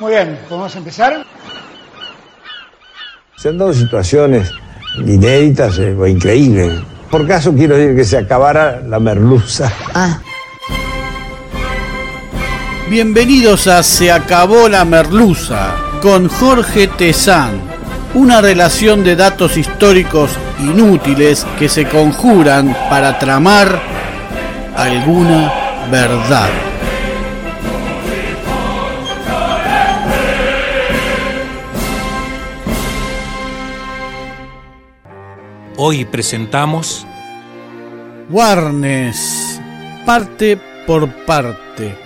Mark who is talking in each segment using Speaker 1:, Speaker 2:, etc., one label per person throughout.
Speaker 1: Muy bien, ¿podemos empezar?
Speaker 2: Se han dado situaciones inéditas eh, o increíbles. Por caso quiero decir que se acabara la merluza.
Speaker 3: Bienvenidos a Se acabó la merluza con Jorge Tezán. Una relación de datos históricos inútiles que se conjuran para tramar alguna verdad.
Speaker 4: Hoy presentamos
Speaker 3: Warnes, parte por parte.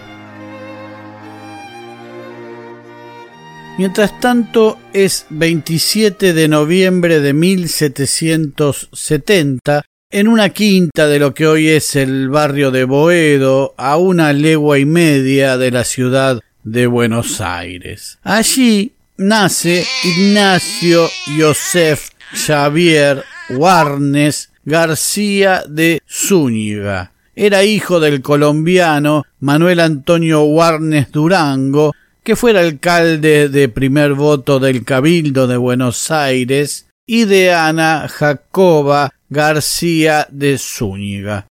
Speaker 3: Mientras tanto, es 27 de noviembre de 1770, en una quinta de lo que hoy es el barrio de Boedo, a una legua y media de la ciudad de Buenos Aires. Allí nace Ignacio Josef Xavier Warnes García de Zúñiga. Era hijo del colombiano Manuel Antonio Warnes Durango, que fuera alcalde de primer voto del Cabildo de Buenos Aires, y de Ana Jacoba García de Zúñiga.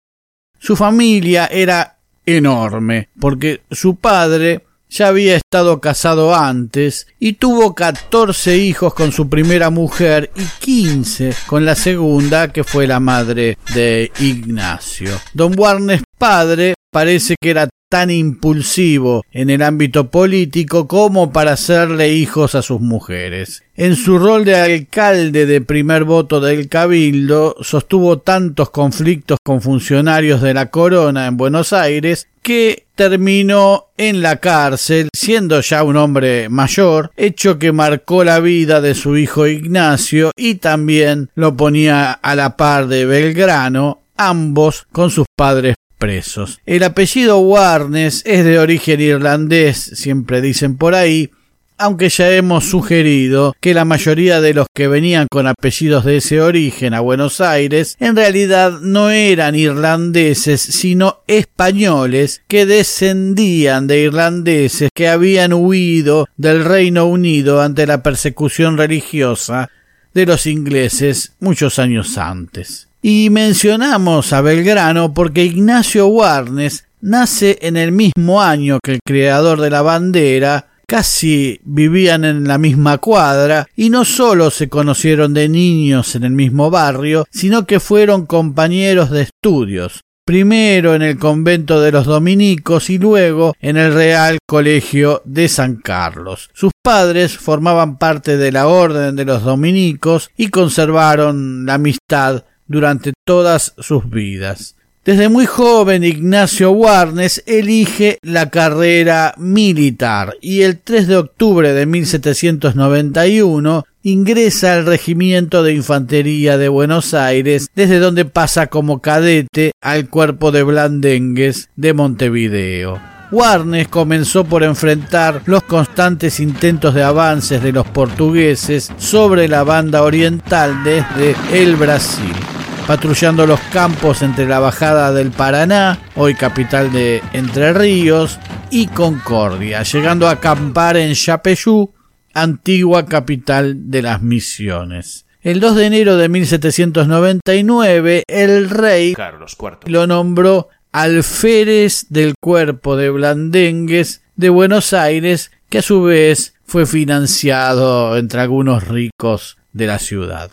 Speaker 3: Su familia era enorme, porque su padre ya había estado casado antes y tuvo catorce hijos con su primera mujer y quince con la segunda, que fue la madre de Ignacio. Don Warnes padre parece que era tan impulsivo en el ámbito político como para hacerle hijos a sus mujeres. En su rol de alcalde de primer voto del Cabildo, sostuvo tantos conflictos con funcionarios de la corona en Buenos Aires que terminó en la cárcel, siendo ya un hombre mayor, hecho que marcó la vida de su hijo Ignacio y también lo ponía a la par de Belgrano, ambos con sus padres presos. El apellido Warnes es de origen irlandés, siempre dicen por ahí, aunque ya hemos sugerido que la mayoría de los que venían con apellidos de ese origen a Buenos Aires en realidad no eran irlandeses, sino españoles que descendían de irlandeses que habían huido del Reino Unido ante la persecución religiosa de los ingleses muchos años antes. Y mencionamos a Belgrano porque Ignacio Warnes nace en el mismo año que el creador de la bandera, casi vivían en la misma cuadra y no solo se conocieron de niños en el mismo barrio, sino que fueron compañeros de estudios, primero en el convento de los dominicos y luego en el Real Colegio de San Carlos. Sus padres formaban parte de la Orden de los Dominicos y conservaron la amistad durante todas sus vidas. Desde muy joven Ignacio Warnes elige la carrera militar y el 3 de octubre de 1791 ingresa al Regimiento de Infantería de Buenos Aires, desde donde pasa como cadete al Cuerpo de Blandengues de Montevideo. Warnes comenzó por enfrentar los constantes intentos de avances de los portugueses sobre la banda oriental desde el Brasil patrullando los campos entre la bajada del Paraná, hoy capital de Entre Ríos, y Concordia, llegando a acampar en Yapeyú, antigua capital de las misiones. El 2 de enero de 1799, el rey
Speaker 4: Carlos IV.
Speaker 3: lo nombró alférez del cuerpo de Blandengues de Buenos Aires, que a su vez fue financiado entre algunos ricos de la ciudad.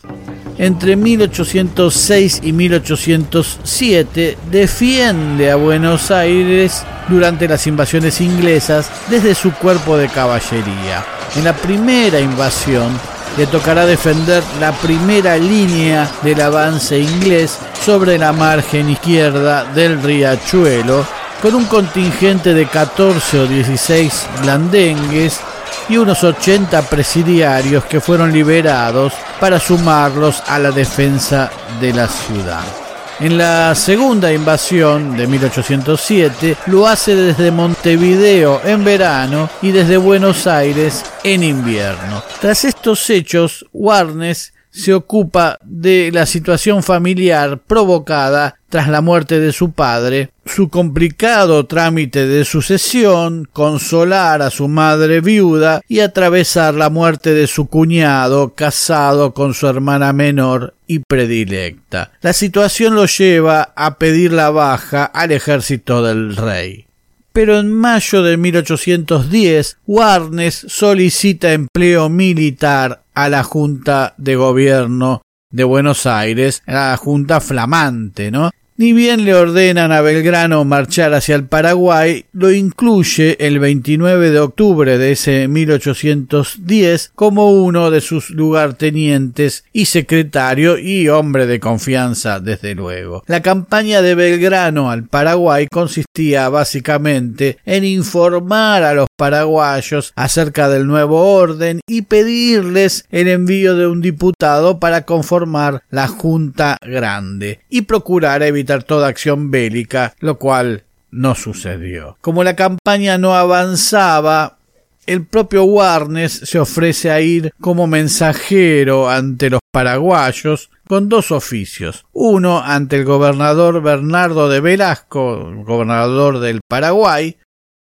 Speaker 3: Entre 1806 y 1807 defiende a Buenos Aires durante las invasiones inglesas desde su cuerpo de caballería. En la primera invasión le tocará defender la primera línea del avance inglés sobre la margen izquierda del riachuelo con un contingente de 14 o 16 blandengues y unos 80 presidiarios que fueron liberados para sumarlos a la defensa de la ciudad. En la segunda invasión de 1807 lo hace desde Montevideo en verano y desde Buenos Aires en invierno. Tras estos hechos, Warnes se ocupa de la situación familiar provocada tras la muerte de su padre, su complicado trámite de sucesión, consolar a su madre viuda y atravesar la muerte de su cuñado casado con su hermana menor y predilecta. La situación lo lleva a pedir la baja al ejército del rey pero en mayo de 1810 Warnes solicita empleo militar a la Junta de Gobierno de Buenos Aires, la Junta Flamante, ¿no? Ni bien le ordenan a Belgrano marchar hacia el Paraguay, lo incluye el 29 de octubre de ese 1810 como uno de sus lugartenientes y secretario y hombre de confianza, desde luego. La campaña de Belgrano al Paraguay consistía básicamente en informar a los paraguayos acerca del nuevo orden y pedirles el envío de un diputado para conformar la Junta Grande y procurar evitar toda acción bélica, lo cual no sucedió. Como la campaña no avanzaba, el propio Warnes se ofrece a ir como mensajero ante los paraguayos con dos oficios. Uno ante el gobernador Bernardo de Velasco, gobernador del Paraguay,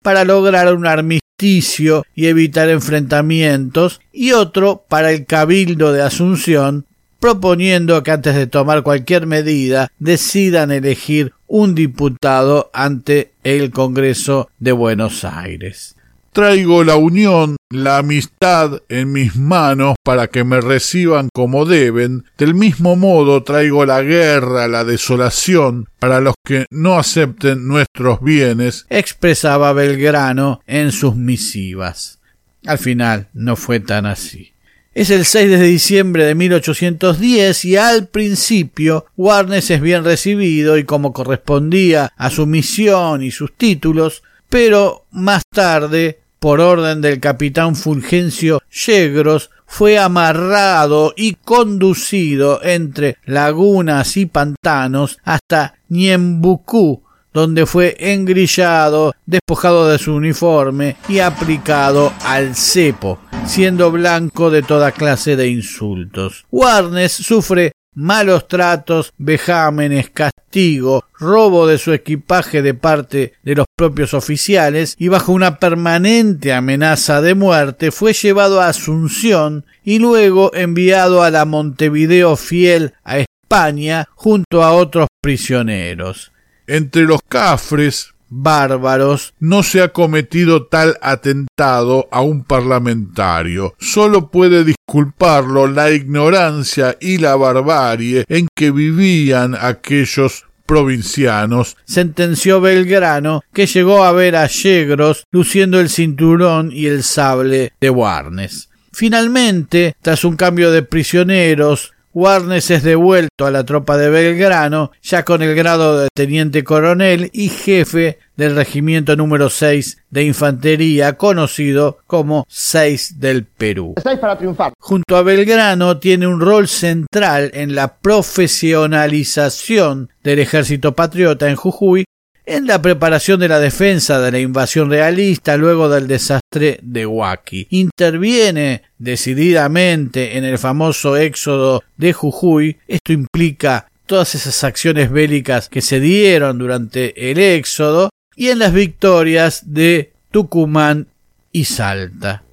Speaker 3: para lograr un armisticio y evitar enfrentamientos, y otro para el Cabildo de Asunción, proponiendo que antes de tomar cualquier medida decidan elegir un diputado ante el Congreso de Buenos Aires.
Speaker 5: Traigo la unión, la amistad en mis manos para que me reciban como deben. Del mismo modo traigo la guerra, la desolación para los que no acepten nuestros bienes,
Speaker 3: expresaba Belgrano en sus misivas. Al final no fue tan así. Es el 6 de diciembre de 1810 y al principio Warnes es bien recibido y como correspondía a su misión y sus títulos, pero más tarde por orden del capitán Fulgencio Yegros, fue amarrado y conducido entre lagunas y pantanos hasta Ñembucú, donde fue engrillado, despojado de su uniforme y aplicado al cepo, siendo blanco de toda clase de insultos. Warnes sufre malos tratos, vejámenes, castigo, robo de su equipaje de parte de los propios oficiales y bajo una permanente amenaza de muerte fue llevado a Asunción y luego enviado a la Montevideo fiel a España junto a otros prisioneros.
Speaker 5: Entre los cafres
Speaker 3: bárbaros,
Speaker 5: no se ha cometido tal atentado a un parlamentario. Solo puede disculparlo la ignorancia y la barbarie en que vivían aquellos provincianos,
Speaker 3: sentenció Belgrano, que llegó a ver a Yegros luciendo el cinturón y el sable de Warnes. Finalmente, tras un cambio de prisioneros, Warnes es devuelto a la tropa de Belgrano, ya con el grado de teniente coronel y jefe del regimiento número 6 de infantería, conocido como 6 del Perú.
Speaker 1: para triunfar.
Speaker 3: Junto a Belgrano tiene un rol central en la profesionalización del ejército patriota en Jujuy en la preparación de la defensa de la invasión realista luego del desastre de Huaki. Interviene decididamente en el famoso éxodo de Jujuy. Esto implica todas esas acciones bélicas que se dieron durante el éxodo y en las victorias de Tucumán y Salta.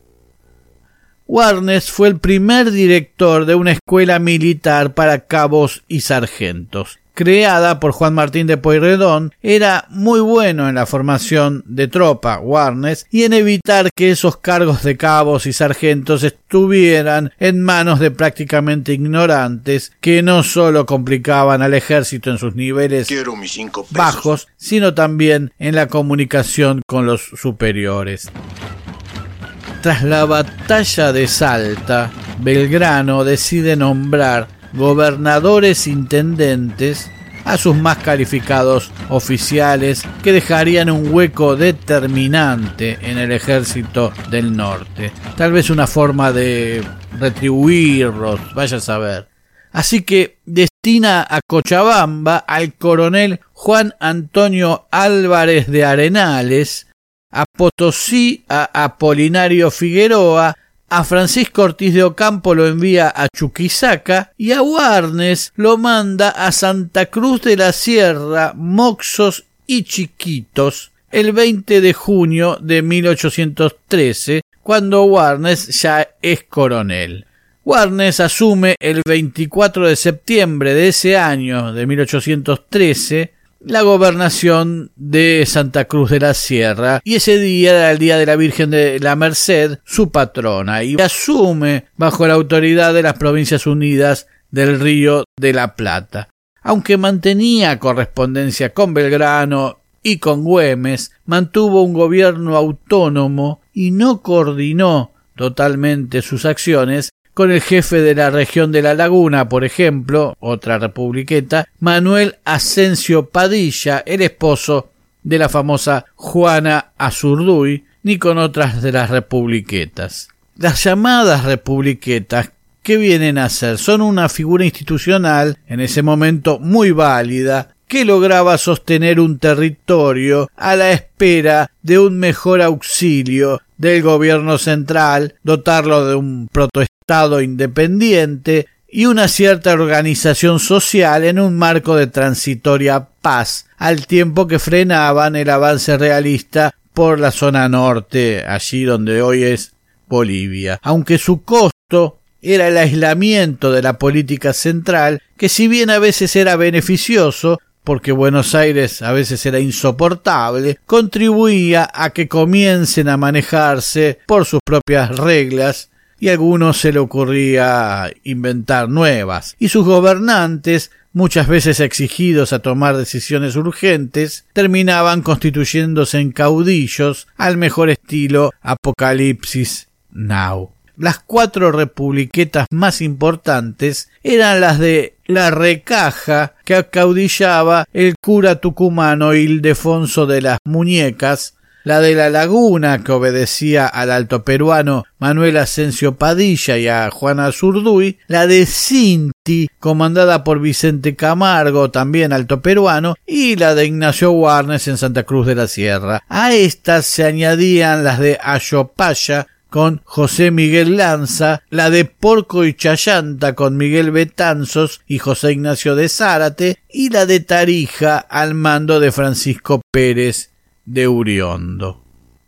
Speaker 3: Warnes fue el primer director de una escuela militar para cabos y sargentos creada por Juan Martín de Pueyrredón, era muy bueno en la formación de tropa, Warnes, y en evitar que esos cargos de cabos y sargentos estuvieran en manos de prácticamente ignorantes que no solo complicaban al ejército en sus niveles bajos, sino también en la comunicación con los superiores. Tras la batalla de Salta, Belgrano decide nombrar gobernadores intendentes a sus más calificados oficiales que dejarían un hueco determinante en el ejército del norte. Tal vez una forma de retribuirlos, vaya a saber. Así que destina a Cochabamba al coronel Juan Antonio Álvarez de Arenales, a Potosí a Apolinario Figueroa, a Francisco Ortiz de Ocampo lo envía a Chuquisaca y a Warnes lo manda a Santa Cruz de la Sierra, Moxos y Chiquitos el 20 de junio de 1813, cuando Warnes ya es coronel. Warnes asume el 24 de septiembre de ese año de 1813 la gobernación de Santa Cruz de la Sierra y ese día era el día de la Virgen de la Merced, su patrona, y asume bajo la autoridad de las Provincias Unidas del Río de la Plata. Aunque mantenía correspondencia con Belgrano y con Güemes, mantuvo un gobierno autónomo y no coordinó totalmente sus acciones con el jefe de la región de la Laguna, por ejemplo, otra republiqueta, Manuel Asensio Padilla, el esposo de la famosa Juana Azurduy, ni con otras de las republiquetas. Las llamadas republiquetas, ¿qué vienen a ser? Son una figura institucional, en ese momento muy válida, que lograba sostener un territorio a la espera de un mejor auxilio del gobierno central, dotarlo de un protoestado independiente y una cierta organización social en un marco de transitoria paz, al tiempo que frenaban el avance realista por la zona norte, allí donde hoy es Bolivia, aunque su costo era el aislamiento de la política central, que si bien a veces era beneficioso, porque Buenos Aires a veces era insoportable, contribuía a que comiencen a manejarse por sus propias reglas y a algunos se le ocurría inventar nuevas, y sus gobernantes, muchas veces exigidos a tomar decisiones urgentes, terminaban constituyéndose en caudillos al mejor estilo Apocalipsis Now. Las cuatro republiquetas más importantes eran las de la recaja que acaudillaba el cura tucumano Ildefonso de las Muñecas, la de la Laguna, que obedecía al alto peruano Manuel Asensio Padilla y a Juana Zurduy, la de Cinti, comandada por Vicente Camargo, también alto peruano, y la de Ignacio Warnes en Santa Cruz de la Sierra. A estas se añadían las de Ayopaya, con José Miguel Lanza, la de Porco y Chayanta con Miguel Betanzos y José Ignacio de Zárate, y la de Tarija al mando de Francisco Pérez de Uriondo.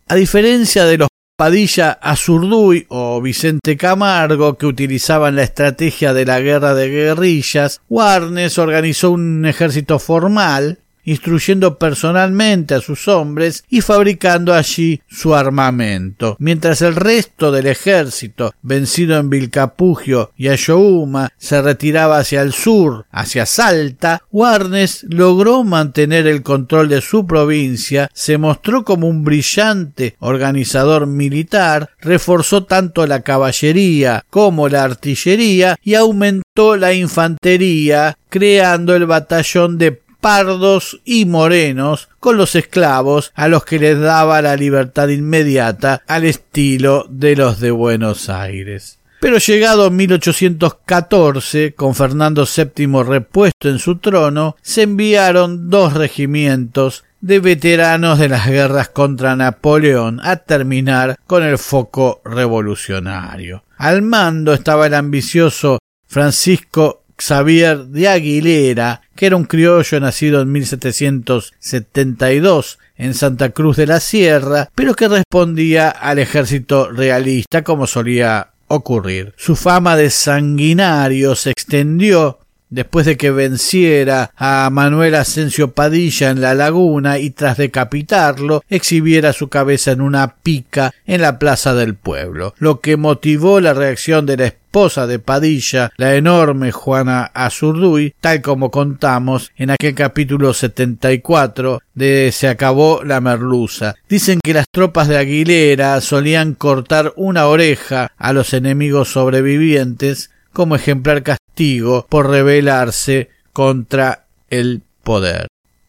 Speaker 3: A diferencia de los Padilla Azurduy o Vicente Camargo, que utilizaban la estrategia de la guerra de guerrillas, Warnes organizó un ejército formal instruyendo personalmente a sus hombres y fabricando allí su armamento, mientras el resto del ejército, vencido en Vilcapugio y Ayohuma, se retiraba hacia el sur, hacia Salta, Warnes logró mantener el control de su provincia, se mostró como un brillante organizador militar, reforzó tanto la caballería como la artillería y aumentó la infantería, creando el batallón de pardos y morenos con los esclavos a los que les daba la libertad inmediata al estilo de los de Buenos Aires. Pero llegado 1814, con Fernando VII repuesto en su trono, se enviaron dos regimientos de veteranos de las guerras contra Napoleón a terminar con el foco revolucionario. Al mando estaba el ambicioso Francisco Xavier de Aguilera, que era un criollo nacido en 1772 en Santa Cruz de la Sierra, pero que respondía al ejército realista como solía ocurrir. Su fama de sanguinario se extendió después de que venciera a Manuel Asensio Padilla en la laguna y tras decapitarlo exhibiera su cabeza en una pica en la plaza del pueblo, lo que motivó la reacción de la esposa de Padilla, la enorme Juana Azurduy, tal como contamos en aquel capítulo 74 de Se acabó la merluza. Dicen que las tropas de Aguilera solían cortar una oreja a los enemigos sobrevivientes como ejemplar castigo por rebelarse contra el poder.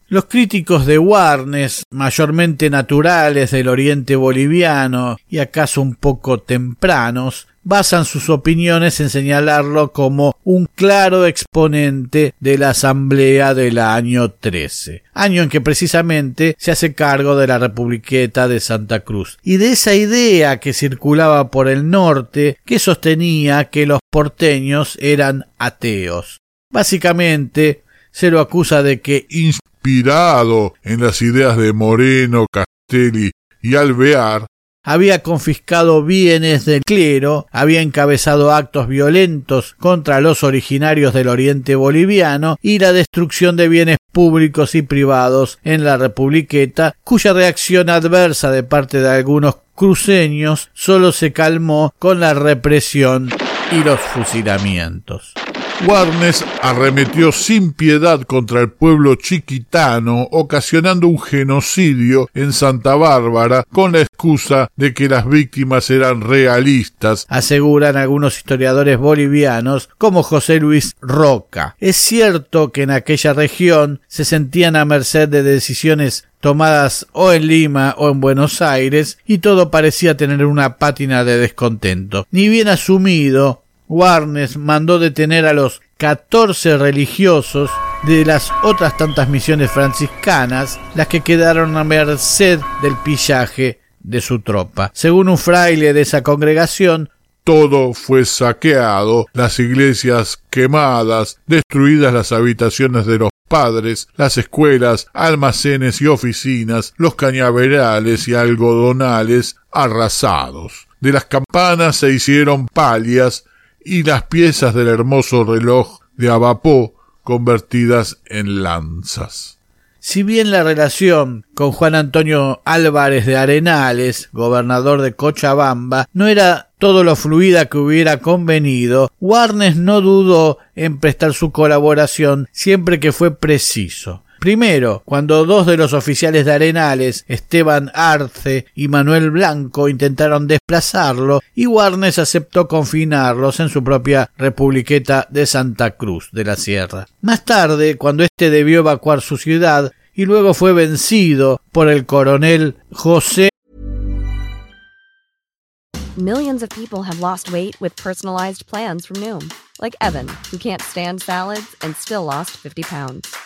Speaker 3: Los críticos de Warnes, mayormente naturales del oriente boliviano y acaso un poco tempranos, basan sus opiniones en señalarlo como un claro exponente de la Asamblea del año 13, año en que precisamente se hace cargo de la Republiqueta de Santa Cruz, y de esa idea que circulaba por el norte que sostenía que los porteños eran ateos. Básicamente, se lo acusa de que
Speaker 5: inspirado en las ideas de Moreno, Castelli y Alvear,
Speaker 3: había confiscado bienes del clero, había encabezado actos violentos contra los originarios del oriente boliviano y la destrucción de bienes públicos y privados en la Republiqueta, cuya reacción adversa de parte de algunos cruceños solo se calmó con la represión y los fusilamientos.
Speaker 5: Warnes arremetió sin piedad contra el pueblo chiquitano, ocasionando un genocidio en Santa Bárbara con la excusa de que las víctimas eran realistas,
Speaker 3: aseguran algunos historiadores bolivianos como José Luis Roca. Es cierto que en aquella región se sentían a merced de decisiones tomadas o en Lima o en Buenos Aires, y todo parecía tener una pátina de descontento. Ni bien asumido, Warnes mandó detener a los catorce religiosos de las otras tantas misiones franciscanas, las que quedaron a merced del pillaje de su tropa. Según un fraile de esa congregación,
Speaker 5: todo fue saqueado, las iglesias quemadas, destruidas las habitaciones de los padres, las escuelas, almacenes y oficinas, los cañaverales y algodonales arrasados. De las campanas se hicieron palias, y las piezas del hermoso reloj de Abapó convertidas en lanzas.
Speaker 3: Si bien la relación con Juan Antonio Álvarez de Arenales, gobernador de Cochabamba, no era todo lo fluida que hubiera convenido, Warnes no dudó en prestar su colaboración siempre que fue preciso. Primero, cuando dos de los oficiales de Arenales, Esteban Arce y Manuel Blanco, intentaron desplazarlo, y Warnes aceptó confinarlos en su propia republiqueta de Santa Cruz de la Sierra. Más tarde, cuando éste debió evacuar su ciudad, y luego fue vencido por el coronel José
Speaker 6: Millions of people have lost weight with personalized plans from Noom, like Evan, who can't stand salads and still lost 50 pounds.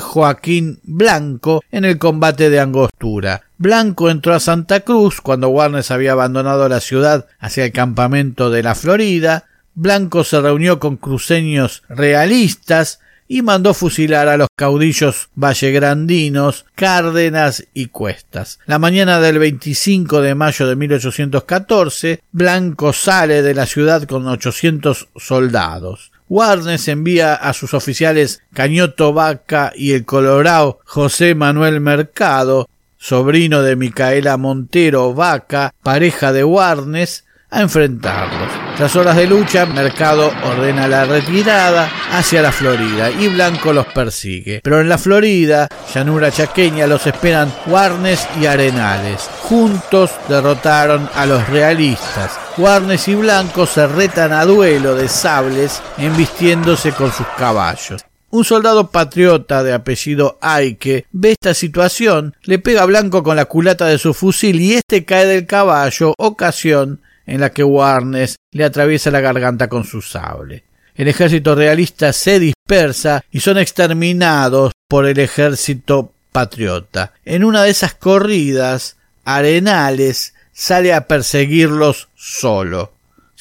Speaker 3: Joaquín Blanco en el combate de Angostura. Blanco entró a Santa Cruz cuando Warnes había abandonado la ciudad hacia el campamento de la Florida. Blanco se reunió con cruceños realistas y mandó fusilar a los caudillos vallegrandinos, Cárdenas y Cuestas. La mañana del 25 de mayo de 1814, Blanco sale de la ciudad con 800 soldados. Warnes envía a sus oficiales Cañoto Vaca y el colorado José Manuel Mercado, sobrino de Micaela Montero Vaca, pareja de Warnes, a enfrentarlos. Tras horas de lucha, Mercado ordena la retirada hacia la Florida y Blanco los persigue. Pero en la Florida, llanura chaqueña, los esperan Warnes y Arenales. Juntos derrotaron a los realistas. Warnes y Blanco se retan a duelo de sables embistiéndose con sus caballos. Un soldado patriota de apellido Aike ve esta situación, le pega a Blanco con la culata de su fusil y este cae del caballo, ocasión en la que Warnes le atraviesa la garganta con su sable. El ejército realista se dispersa y son exterminados por el ejército patriota. En una de esas corridas, Arenales sale a perseguirlos solo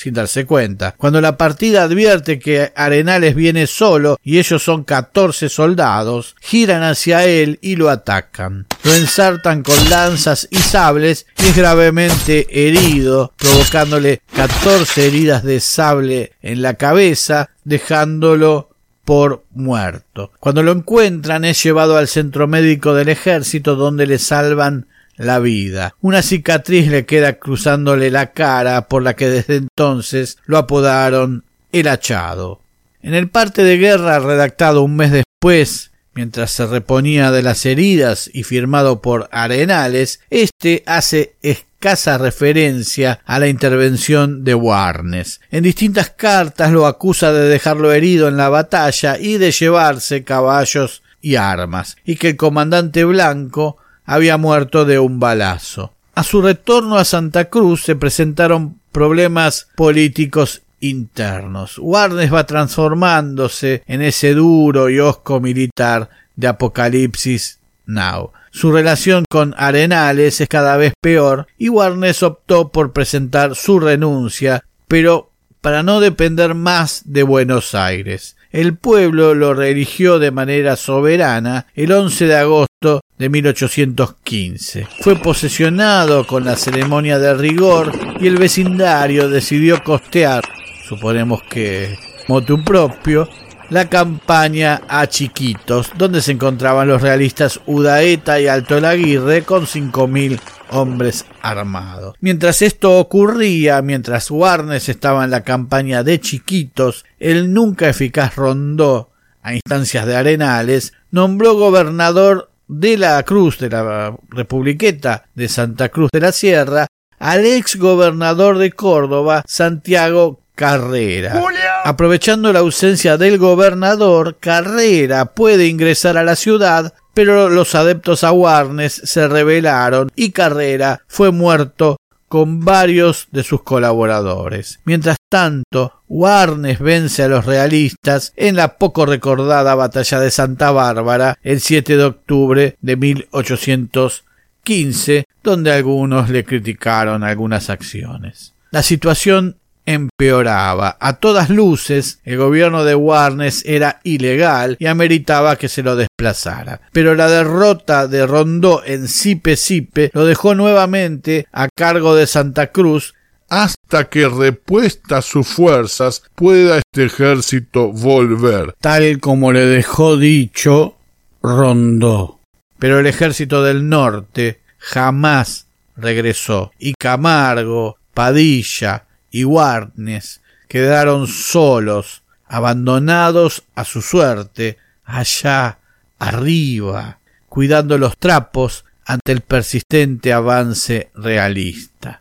Speaker 3: sin darse cuenta. Cuando la partida advierte que Arenales viene solo y ellos son catorce soldados, giran hacia él y lo atacan. Lo ensartan con lanzas y sables y es gravemente herido, provocándole catorce heridas de sable en la cabeza, dejándolo por muerto. Cuando lo encuentran es llevado al centro médico del ejército donde le salvan la vida. Una cicatriz le queda cruzándole la cara por la que desde entonces lo apodaron el hachado. En el parte de guerra redactado un mes después, mientras se reponía de las heridas y firmado por Arenales, este hace escasa referencia a la intervención de Warnes. En distintas cartas lo acusa de dejarlo herido en la batalla y de llevarse caballos y armas, y que el comandante Blanco había muerto de un balazo. A su retorno a Santa Cruz se presentaron problemas políticos internos. Warnes va transformándose en ese duro y osco militar de Apocalipsis Now. Su relación con Arenales es cada vez peor y Warnes optó por presentar su renuncia, pero para no depender más de Buenos Aires. El pueblo lo reeligió de manera soberana el 11 de agosto de 1815. Fue posesionado con la ceremonia de rigor y el vecindario decidió costear, suponemos que motu propio, la campaña a Chiquitos, donde se encontraban los realistas Udaeta y Alto Laguirre con cinco mil hombres armados. Mientras esto ocurría, mientras Warnes estaba en la campaña de Chiquitos, el nunca eficaz Rondó, a instancias de Arenales, nombró gobernador de la Cruz de la Republiqueta de Santa Cruz de la Sierra al ex gobernador de Córdoba, Santiago Carrera. Aprovechando la ausencia del gobernador, Carrera puede ingresar a la ciudad, pero los adeptos a Warnes se rebelaron y Carrera fue muerto con varios de sus colaboradores. Mientras tanto, Warnes vence a los realistas en la poco recordada batalla de Santa Bárbara el 7 de octubre de 1815, donde algunos le criticaron algunas acciones. La situación empeoraba. A todas luces, el gobierno de Warnes era ilegal y ameritaba que se lo desplazara. Pero la derrota de Rondó en Sipe Sipe lo dejó nuevamente a cargo de Santa Cruz
Speaker 5: hasta que repuesta sus fuerzas pueda este ejército volver.
Speaker 3: Tal como le dejó dicho Rondó. Pero el ejército del norte jamás regresó y Camargo, Padilla, y Warnes quedaron solos, abandonados a su suerte, allá arriba, cuidando los trapos ante el persistente avance realista.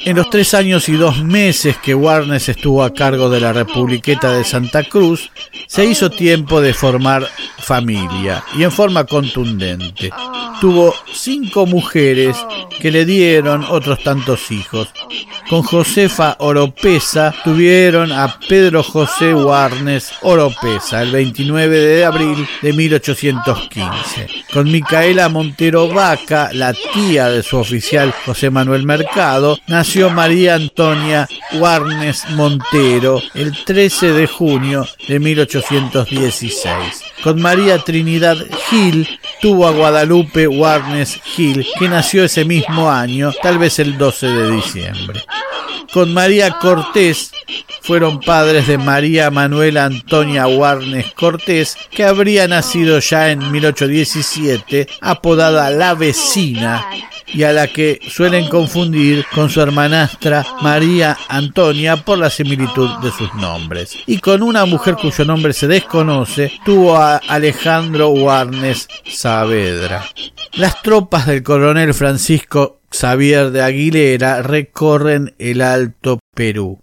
Speaker 3: En los tres años y dos meses que Warnes estuvo a cargo de la Republiqueta de Santa Cruz, se hizo tiempo de formar familia y en forma contundente. Tuvo cinco mujeres que le dieron otros tantos hijos. Con Josefa Oropesa tuvieron a Pedro José Warnes Oropesa el 29 de abril de 1815. Con Micaela Montero Vaca, la tía de su oficial José Manuel Mercado, nació María Antonia Warnes Montero el 13 de junio de 1816. Con María Trinidad Gil tuvo a Guadalupe Warnes Gil, que nació ese mismo año, tal vez el 12 de diciembre. Con María Cortés fueron padres de María Manuela Antonia Warnes Cortés, que habría nacido ya en 1817, apodada La Vecina, y a la que suelen confundir con su hermanastra María Antonia por la similitud de sus nombres. Y con una mujer cuyo nombre se desconoce, tuvo a Alejandro Warnes Saavedra. Las tropas del coronel Francisco Xavier de Aguilera recorren el Alto Perú.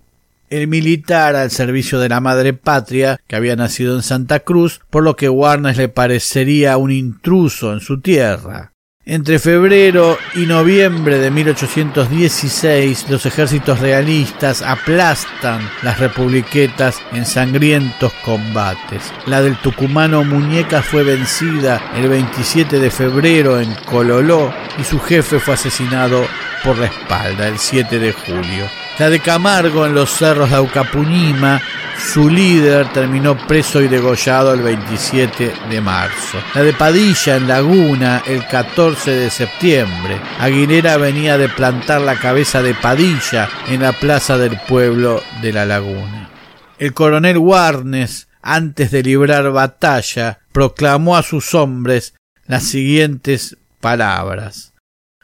Speaker 3: El militar al servicio de la madre patria, que había nacido en Santa Cruz, por lo que Warnes le parecería un intruso en su tierra. Entre febrero y noviembre de 1816, los ejércitos realistas aplastan las republiquetas en sangrientos combates. La del tucumano Muñeca fue vencida el 27 de febrero en Cololó y su jefe fue asesinado por la espalda el 7 de julio. La de Camargo en los cerros de Aucapunima su líder terminó preso y degollado el 27 de marzo. La de Padilla en Laguna el 14 de septiembre. Aguilera venía de plantar la cabeza de Padilla en la plaza del pueblo de la Laguna. El coronel Warnes, antes de librar batalla, proclamó a sus hombres las siguientes palabras.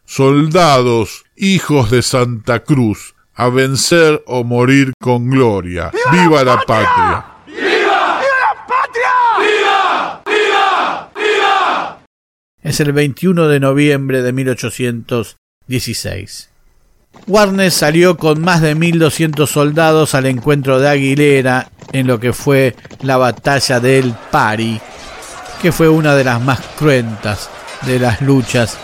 Speaker 5: soldados, hijos de Santa Cruz, a vencer o morir con gloria. ¡Viva, la, patria!
Speaker 7: ¡Viva! ¡Viva la patria! ¡Viva! ¡Viva! ¡Viva!
Speaker 3: Es el 21 de noviembre de 1816. Warnes salió con más de 1.200 soldados al encuentro de Aguilera en lo que fue la batalla del Pari, que fue una de las más cruentas de las luchas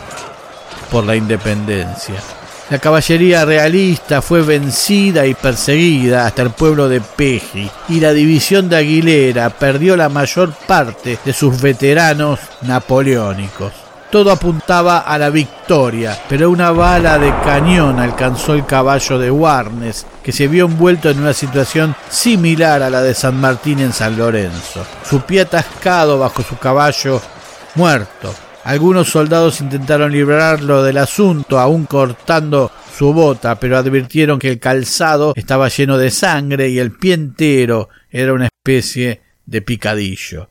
Speaker 3: por la independencia. La caballería realista fue vencida y perseguida hasta el pueblo de Peji y la división de Aguilera perdió la mayor parte de sus veteranos napoleónicos. Todo apuntaba a la victoria, pero una bala de cañón alcanzó el caballo de Warnes, que se vio envuelto en una situación similar a la de San Martín en San Lorenzo. Su pie atascado bajo su caballo, muerto. Algunos soldados intentaron librarlo del asunto, aún cortando su bota, pero advirtieron que el calzado estaba lleno de sangre y el pie entero era una especie de picadillo.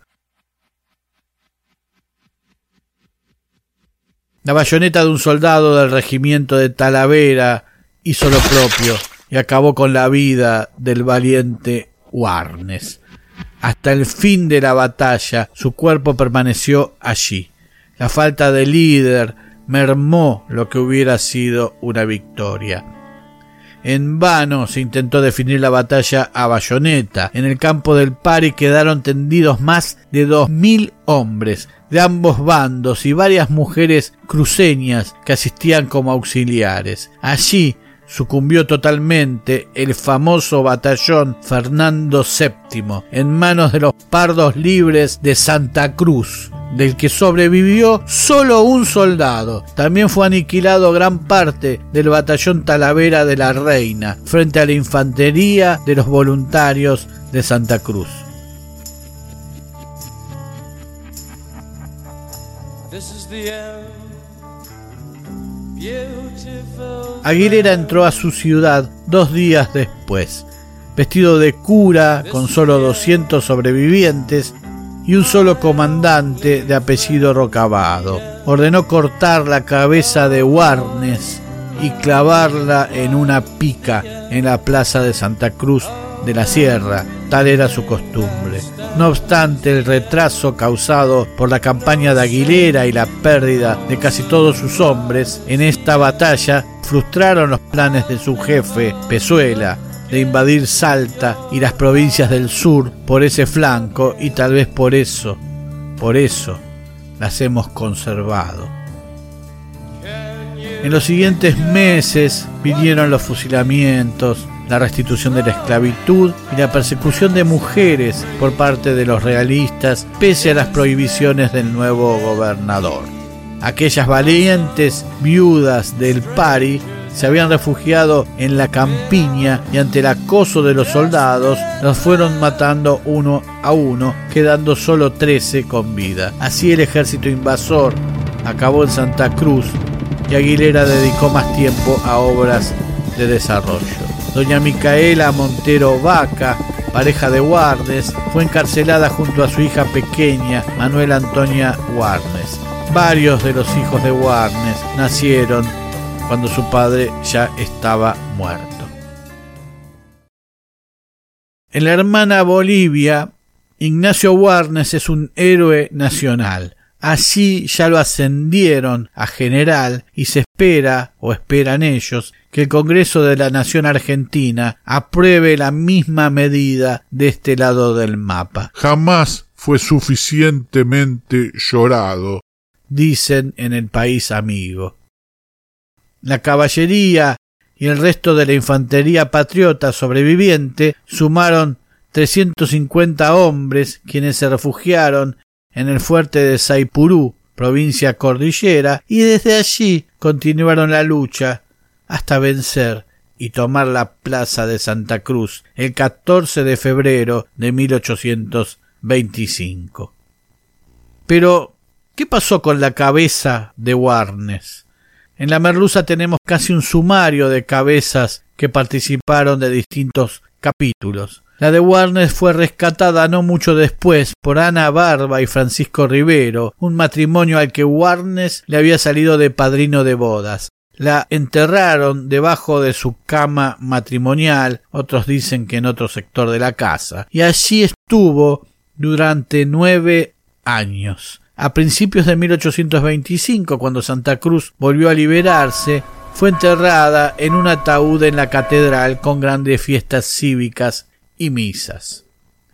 Speaker 3: La bayoneta de un soldado del regimiento de Talavera hizo lo propio y acabó con la vida del valiente Warnes. Hasta el fin de la batalla su cuerpo permaneció allí. La falta de líder mermó lo que hubiera sido una victoria. En vano se intentó definir la batalla a bayoneta. En el campo del Pari quedaron tendidos más de dos mil hombres de ambos bandos y varias mujeres cruceñas que asistían como auxiliares. Allí sucumbió totalmente el famoso batallón Fernando VII en manos de los pardos libres de Santa Cruz, del que sobrevivió solo un soldado. También fue aniquilado gran parte del batallón Talavera de la Reina frente a la infantería de los voluntarios de Santa Cruz. Aguilera entró a su ciudad dos días después, vestido de cura con solo 200 sobrevivientes y un solo comandante de apellido Rocabado. Ordenó cortar la cabeza de Warnes y clavarla en una pica en la plaza de Santa Cruz de la Sierra, tal era su costumbre. No obstante, el retraso causado por la campaña de Aguilera y la pérdida de casi todos sus hombres en esta batalla frustraron los planes de su jefe, Pezuela, de invadir Salta y las provincias del sur por ese flanco y tal vez por eso, por eso las hemos conservado. En los siguientes meses vinieron los fusilamientos, la restitución de la esclavitud y la persecución de mujeres por parte de los realistas pese a las prohibiciones del nuevo gobernador. Aquellas valientes viudas del Pari se habían refugiado en la campiña y ante el acoso de los soldados los fueron matando uno a uno, quedando solo trece con vida. Así el ejército invasor acabó en Santa Cruz y Aguilera dedicó más tiempo a obras de desarrollo. Doña Micaela Montero Vaca, pareja de Warnes, fue encarcelada junto a su hija pequeña, Manuela Antonia Warnes. Varios de los hijos de Warnes nacieron cuando su padre ya estaba muerto. En la hermana Bolivia, Ignacio Warnes es un héroe nacional. Así ya lo ascendieron a general y se espera, o esperan ellos, que el Congreso de la Nación Argentina apruebe la misma medida de este lado del mapa.
Speaker 5: Jamás fue suficientemente llorado
Speaker 3: dicen en el país amigo. La caballería y el resto de la infantería patriota sobreviviente sumaron 350 hombres quienes se refugiaron en el fuerte de Saipurú, provincia cordillera, y desde allí continuaron la lucha hasta vencer y tomar la plaza de Santa Cruz el 14 de febrero de 1825. Pero ¿Qué pasó con la cabeza de Warnes? En la merluza tenemos casi un sumario de cabezas que participaron de distintos capítulos. La de Warnes fue rescatada no mucho después por Ana Barba y Francisco Rivero, un matrimonio al que Warnes le había salido de padrino de bodas. La enterraron debajo de su cama matrimonial, otros dicen que en otro sector de la casa, y allí estuvo durante nueve años. A principios de 1825, cuando Santa Cruz volvió a liberarse, fue enterrada en un ataúd en la catedral con grandes fiestas cívicas y misas.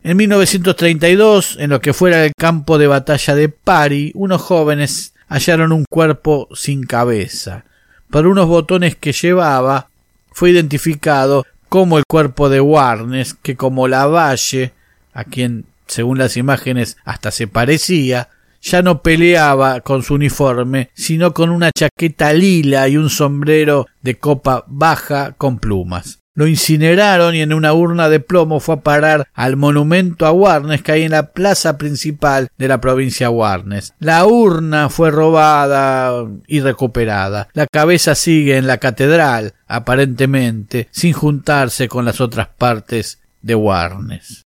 Speaker 3: En 1932, en lo que fuera el campo de batalla de Pari, unos jóvenes hallaron un cuerpo sin cabeza por unos botones que llevaba, fue identificado como el cuerpo de Warnes, que como la Valle, a quien según las imágenes hasta se parecía, ya no peleaba con su uniforme, sino con una chaqueta lila y un sombrero de copa baja con plumas. Lo incineraron y en una urna de plomo fue a parar al monumento a Warnes que hay en la plaza principal de la provincia Warnes. La urna fue robada y recuperada. La cabeza sigue en la catedral, aparentemente, sin juntarse con las otras partes de Warnes.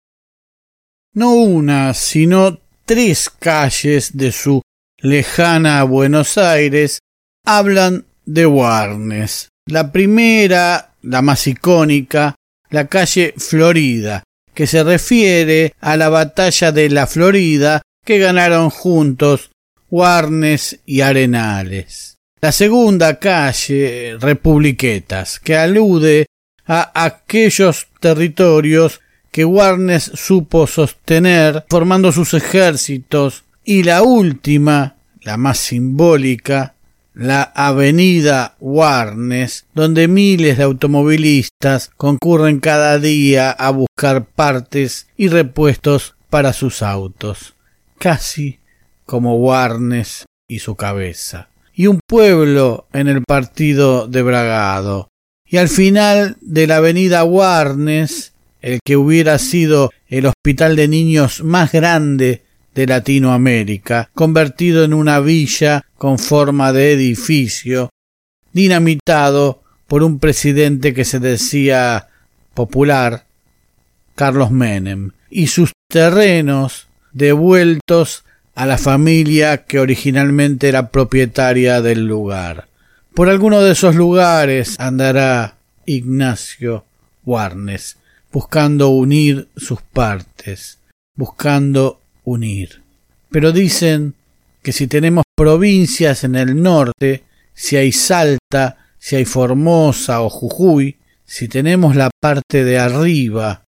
Speaker 3: No una, sino tres calles de su lejana Buenos Aires hablan de Warnes. La primera la más icónica, la calle Florida, que se refiere a la batalla de la Florida que ganaron juntos Warnes y Arenales. La segunda calle, Republiquetas, que alude a aquellos territorios que Warnes supo sostener formando sus ejércitos y la última, la más simbólica, la avenida Warnes, donde miles de automovilistas concurren cada día a buscar partes y repuestos para sus autos, casi como Warnes y su cabeza. Y un pueblo en el partido de Bragado. Y al final de la avenida Warnes, el que hubiera sido el hospital de niños más grande de Latinoamérica, convertido en una villa con forma de edificio, dinamitado por un presidente que se decía popular, Carlos Menem, y sus terrenos devueltos a la familia que originalmente era propietaria del lugar. Por alguno de esos lugares andará Ignacio Warnes, buscando unir sus partes, buscando unir. Pero dicen que si tenemos provincias en el norte, si hay Salta, si hay Formosa o Jujuy, si tenemos la parte de arriba,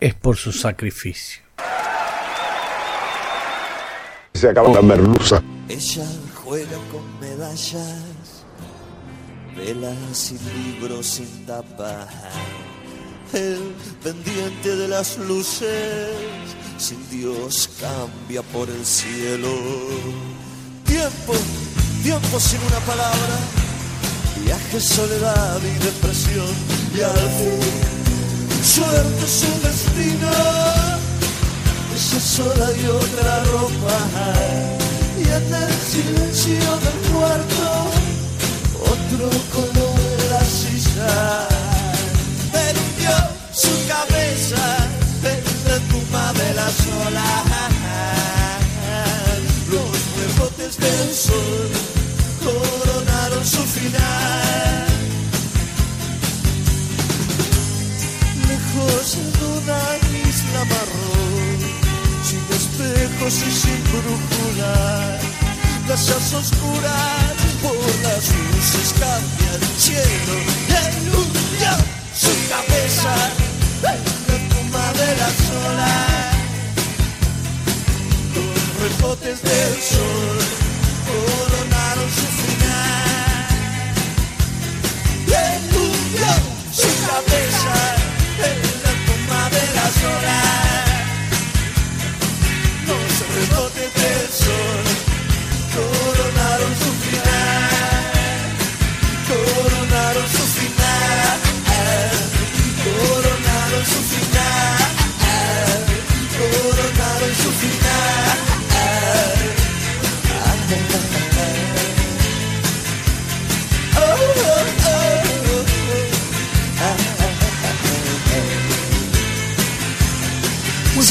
Speaker 3: es por su sacrificio.
Speaker 2: Se acabó la merluza.
Speaker 8: Ella juega con medallas, velas y libros sin tapa. El pendiente de las luces sin Dios cambia por el cielo. Tiempo, tiempo sin una palabra, viaje, soledad y depresión, y al fin, suerte su destino, esa sola y otra ropa, y en el silencio del cuarto, otro color del sol coronaron su final. Lejos en una isla marrón, sin espejos y sin brújula, casas oscuras por las luces cambian el cielo, ilusión su cabeza de la sola, los rebotes del sol